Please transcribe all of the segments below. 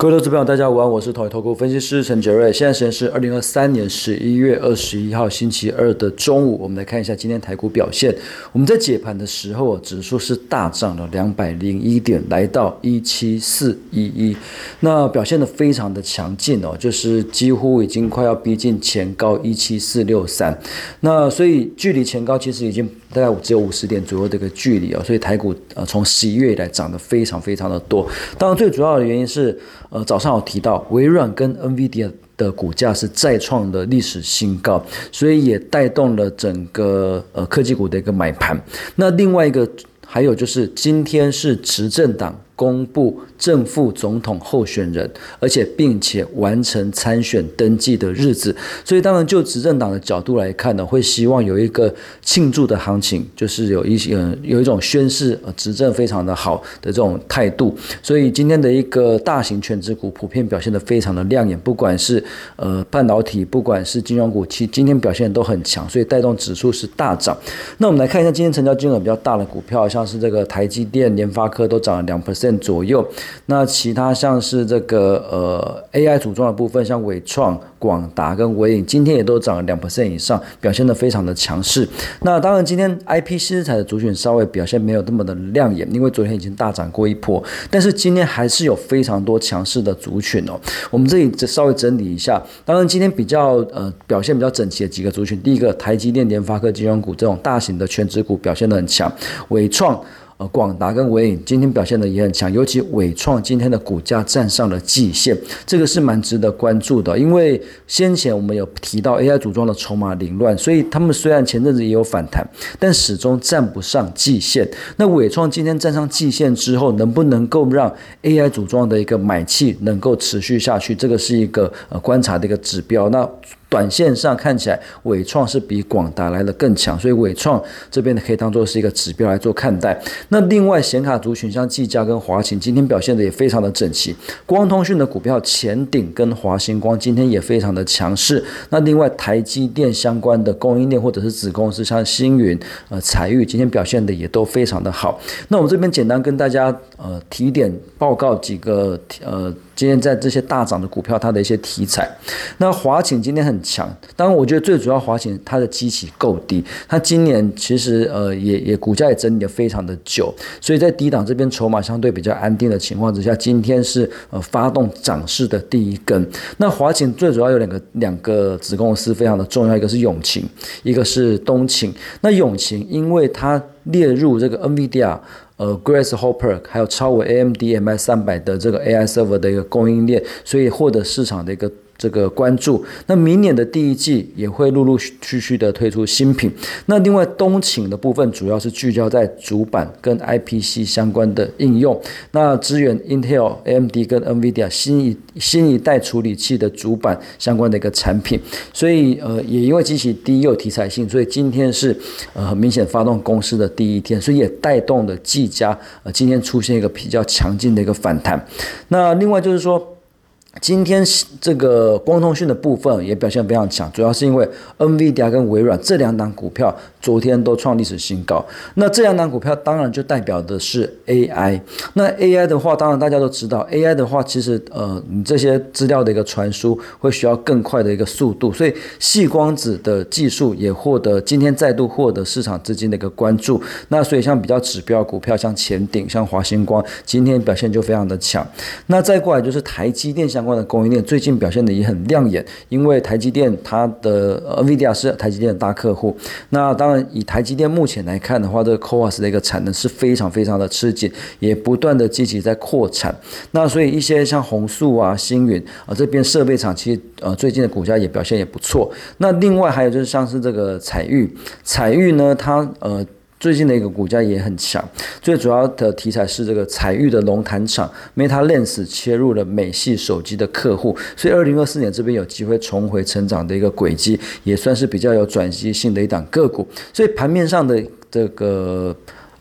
各位投资朋友，大家午安，我是统一投顾分析师陈杰瑞。现在时间是二零二三年十一月二十一号星期二的中午。我们来看一下今天台股表现。我们在解盘的时候，指数是大涨了两百零一点，来到一七四一一，那表现的非常的强劲哦，就是几乎已经快要逼近前高一七四六三。那所以距离前高其实已经大概只有五十点左右的一个距离哦，所以台股呃从十一月以来涨得非常非常的多。当然最主要的原因是。呃，早上我提到微软跟 NVIDIA 的股价是再创的历史新高，所以也带动了整个呃科技股的一个买盘。那另外一个还有就是今天是执政党。公布正副总统候选人，而且并且完成参选登记的日子，所以当然就执政党的角度来看呢，会希望有一个庆祝的行情，就是有一些有一种宣誓执政非常的好的这种态度。所以今天的一个大型全职股普遍表现的非常的亮眼，不管是呃半导体，不管是金融股，其今天表现都很强，所以带动指数是大涨。那我们来看一下今天成交金额比较大的股票，像是这个台积电、联发科都涨了两 percent。左右，那其他像是这个呃 AI 组装的部分，像伟创、广达跟伟影，今天也都涨了两 percent 以上，表现的非常的强势。那当然，今天 IP 新材的族群稍微表现没有那么的亮眼，因为昨天已经大涨过一波，但是今天还是有非常多强势的族群哦。我们这里稍微整理一下，当然今天比较呃表现比较整齐的几个族群，第一个台积电、联发科、金融股这种大型的全职股表现的很强，伟创。呃，广达跟伟影今天表现的也很强，尤其伟创今天的股价站上了季线，这个是蛮值得关注的。因为先前我们有提到 AI 组装的筹码凌乱，所以他们虽然前阵子也有反弹，但始终站不上季线。那伟创今天站上季线之后，能不能够让 AI 组装的一个买气能够持续下去？这个是一个呃观察的一个指标。那短线上看起来，伟创是比广达来的更强，所以伟创这边呢可以当做是一个指标来做看待。那另外显卡族群像技嘉跟华擎今天表现的也非常的整齐。光通讯的股票前顶跟华星光今天也非常的强势。那另外台积电相关的供应链或者是子公司像星云、呃彩玉今天表现的也都非常的好。那我们这边简单跟大家呃提点报告几个呃。今天在这些大涨的股票，它的一些题材，那华擎今天很强。当然，我觉得最主要华擎它的基期够低，它今年其实呃也也股价也整理的非常的久，所以在低档这边筹码相对比较安定的情况之下，今天是呃发动涨势的第一根。那华擎最主要有两个两个子公司非常的重要，一个是永擎，一个是东擎。那永擎因为它列入这个 NVIDIA。呃，Grace Hopper 还有超过 AMD MI 三百的这个 AI server 的一个供应链，所以获得市场的一个。这个关注，那明年的第一季也会陆陆续续的推出新品。那另外东请的部分主要是聚焦在主板跟 IPC 相关的应用，那支援 Intel、AMD 跟 NVIDIA 新一新一代处理器的主板相关的一个产品。所以呃，也因为机器低又题材性，所以今天是呃很明显发动公司的第一天，所以也带动了技嘉呃今天出现一个比较强劲的一个反弹。那另外就是说。今天这个光通讯的部分也表现非常强，主要是因为 NVIDIA 跟微软这两档股票昨天都创历史新高。那这两档股票当然就代表的是 AI。那 AI 的话，当然大家都知道，AI 的话其实呃，你这些资料的一个传输会需要更快的一个速度，所以细光子的技术也获得今天再度获得市场资金的一个关注。那所以像比较指标股票，像前顶、像华星光，今天表现就非常的强。那再过来就是台积电相相关的供应链最近表现的也很亮眼，因为台积电它的 NVIDIA 是台积电的大客户。那当然以台积电目前来看的话，这个 CoWoS 的一个产能是非常非常的吃紧，也不断的积极在扩产。那所以一些像宏塑啊、星云啊这边设备厂，其实呃最近的股价也表现也不错。那另外还有就是像是这个彩玉，彩玉呢它呃。最近的一个股价也很强，最主要的题材是这个彩玉的龙潭厂 Meta Lens 切入了美系手机的客户，所以二零二四年这边有机会重回成长的一个轨迹，也算是比较有转机性的一档个股。所以盘面上的这个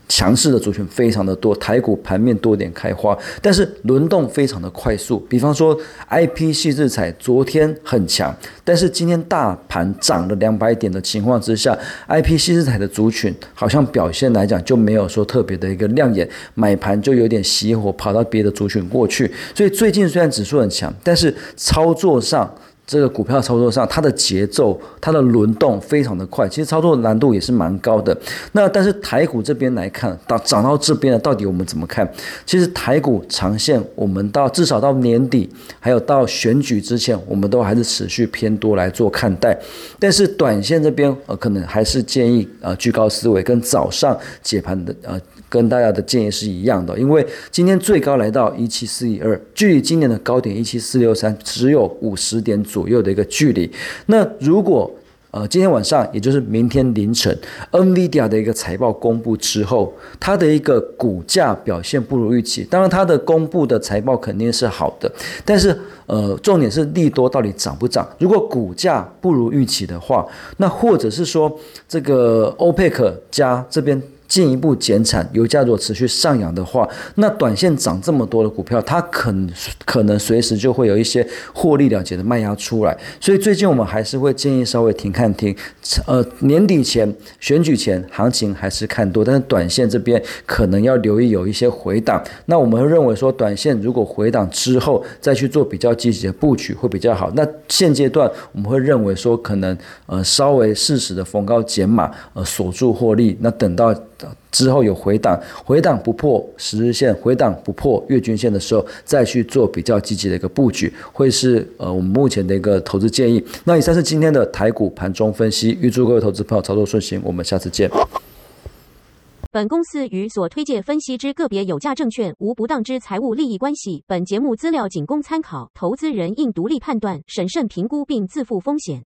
强势的族群非常的多，台股盘面多点开花，但是轮动非常的快速。比方说，IP 细制彩昨天很强，但是今天大盘涨了两百点的情况之下，IP 细制彩的族群好像表现来讲就没有说特别的一个亮眼，买盘就有点熄火，跑到别的族群过去。所以最近虽然指数很强，但是操作上。这个股票操作上，它的节奏、它的轮动非常的快，其实操作难度也是蛮高的。那但是台股这边来看，到涨到这边了，到底我们怎么看？其实台股长线，我们到至少到年底，还有到选举之前，我们都还是持续偏多来做看待。但是短线这边，呃，可能还是建议呃居高思维，跟早上解盘的呃。跟大家的建议是一样的，因为今天最高来到一七四一二，距离今年的高点一七四六三只有五十点左右的一个距离。那如果呃今天晚上，也就是明天凌晨，NVIDIA 的一个财报公布之后，它的一个股价表现不如预期，当然它的公布的财报肯定是好的，但是呃重点是利多到底涨不涨？如果股价不如预期的话，那或者是说这个欧佩克加这边。进一步减产，油价如果持续上扬的话，那短线涨这么多的股票，它可可能随时就会有一些获利了结的卖压出来。所以最近我们还是会建议稍微停看停。呃，年底前选举前行情还是看多，但是短线这边可能要留意有一些回档。那我们会认为说，短线如果回档之后再去做比较积极的布局会比较好。那现阶段我们会认为说，可能呃稍微适时的逢高减码，呃锁住获利。那等到之后有回档，回档不破十日线，回档不破月均线的时候，再去做比较积极的一个布局，会是呃我们目前的一个投资建议。那以上是今天的台股盘中分析，预祝各位投资朋友操作顺心，我们下次见。本公司与所推介分析之个别有价证券无不当之财务利益关系，本节目资料仅供参考，投资人应独立判断、审慎评估并自负风险。